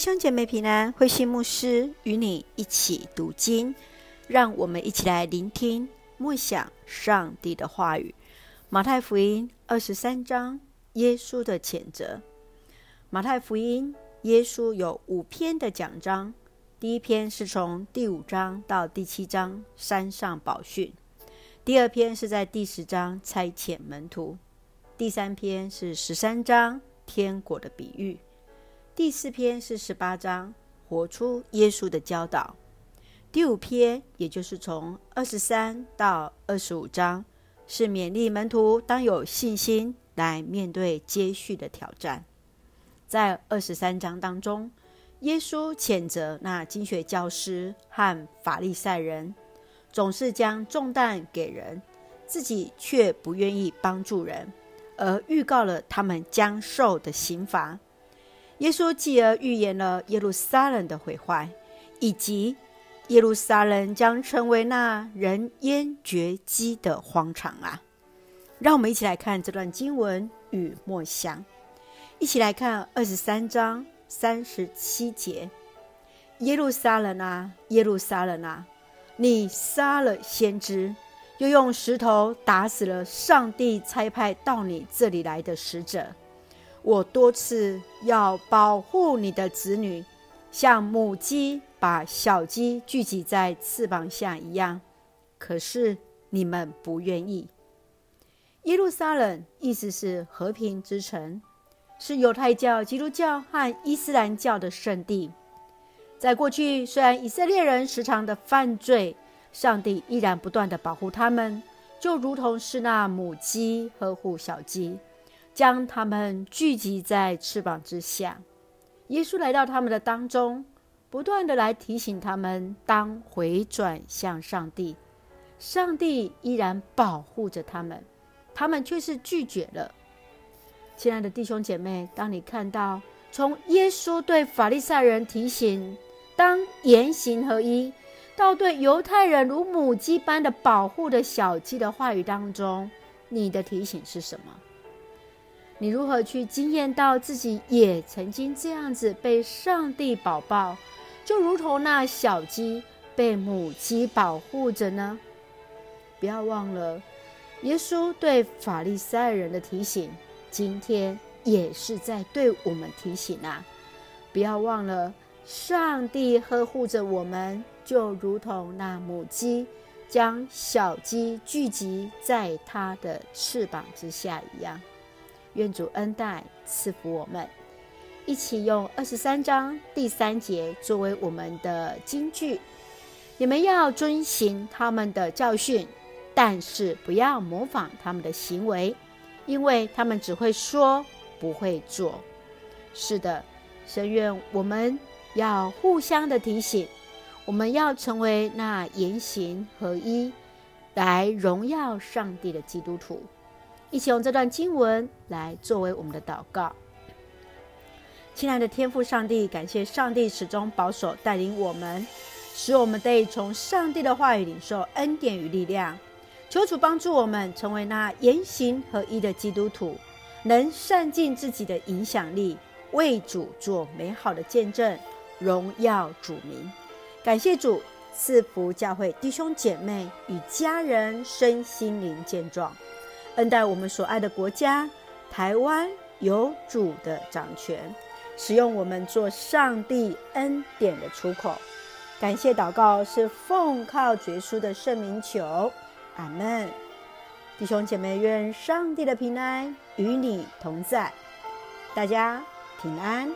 兄姐妹平安，慧馨牧师与你一起读经，让我们一起来聆听默想上帝的话语。马太福音二十三章，耶稣的谴责。马太福音，耶稣有五篇的讲章，第一篇是从第五章到第七章山上宝训，第二篇是在第十章差遣门徒，第三篇是十三章天国的比喻。第四篇是十八章，活出耶稣的教导；第五篇，也就是从二十三到二十五章，是勉励门徒当有信心来面对接续的挑战。在二十三章当中，耶稣谴责那经学教师和法利赛人，总是将重担给人，自己却不愿意帮助人，而预告了他们将受的刑罚。耶稣继而预言了耶路撒冷的毁坏，以及耶路撒冷将成为那人烟绝迹的荒场啊！让我们一起来看这段经文与默想，一起来看二十三章三十七节：耶路撒冷啊，耶路撒冷啊，你杀了先知，又用石头打死了上帝差派到你这里来的使者。我多次要保护你的子女，像母鸡把小鸡聚集在翅膀下一样，可是你们不愿意。耶路撒冷意思是和平之城，是犹太教、基督教和伊斯兰教的圣地。在过去，虽然以色列人时常的犯罪，上帝依然不断的保护他们，就如同是那母鸡呵护小鸡。将他们聚集在翅膀之下，耶稣来到他们的当中，不断的来提醒他们当回转向上帝。上帝依然保护着他们，他们却是拒绝了。亲爱的弟兄姐妹，当你看到从耶稣对法利赛人提醒当言行合一，到对犹太人如母鸡般的保护的小鸡的话语当中，你的提醒是什么？你如何去惊艳到自己也曾经这样子被上帝宝抱，就如同那小鸡被母鸡保护着呢？不要忘了，耶稣对法利赛人的提醒，今天也是在对我们提醒啊！不要忘了，上帝呵护着我们，就如同那母鸡将小鸡聚集在它的翅膀之下一样。愿主恩待赐福我们，一起用二十三章第三节作为我们的金句。你们要遵行他们的教训，但是不要模仿他们的行为，因为他们只会说，不会做。是的，神愿我们要互相的提醒，我们要成为那言行合一，来荣耀上帝的基督徒。一起用这段经文来作为我们的祷告。亲爱的天父上帝，感谢上帝始终保守带领我们，使我们得以从上帝的话语领受恩典与力量。求主帮助我们成为那言行合一的基督徒，能善尽自己的影响力，为主做美好的见证，荣耀主名。感谢主赐福教会弟兄姐妹与家人身心灵健壮。恩待我们所爱的国家，台湾有主的掌权，使用我们做上帝恩典的出口。感谢祷告是奉靠绝书的圣名求，阿门。弟兄姐妹，愿上帝的平安与你同在，大家平安。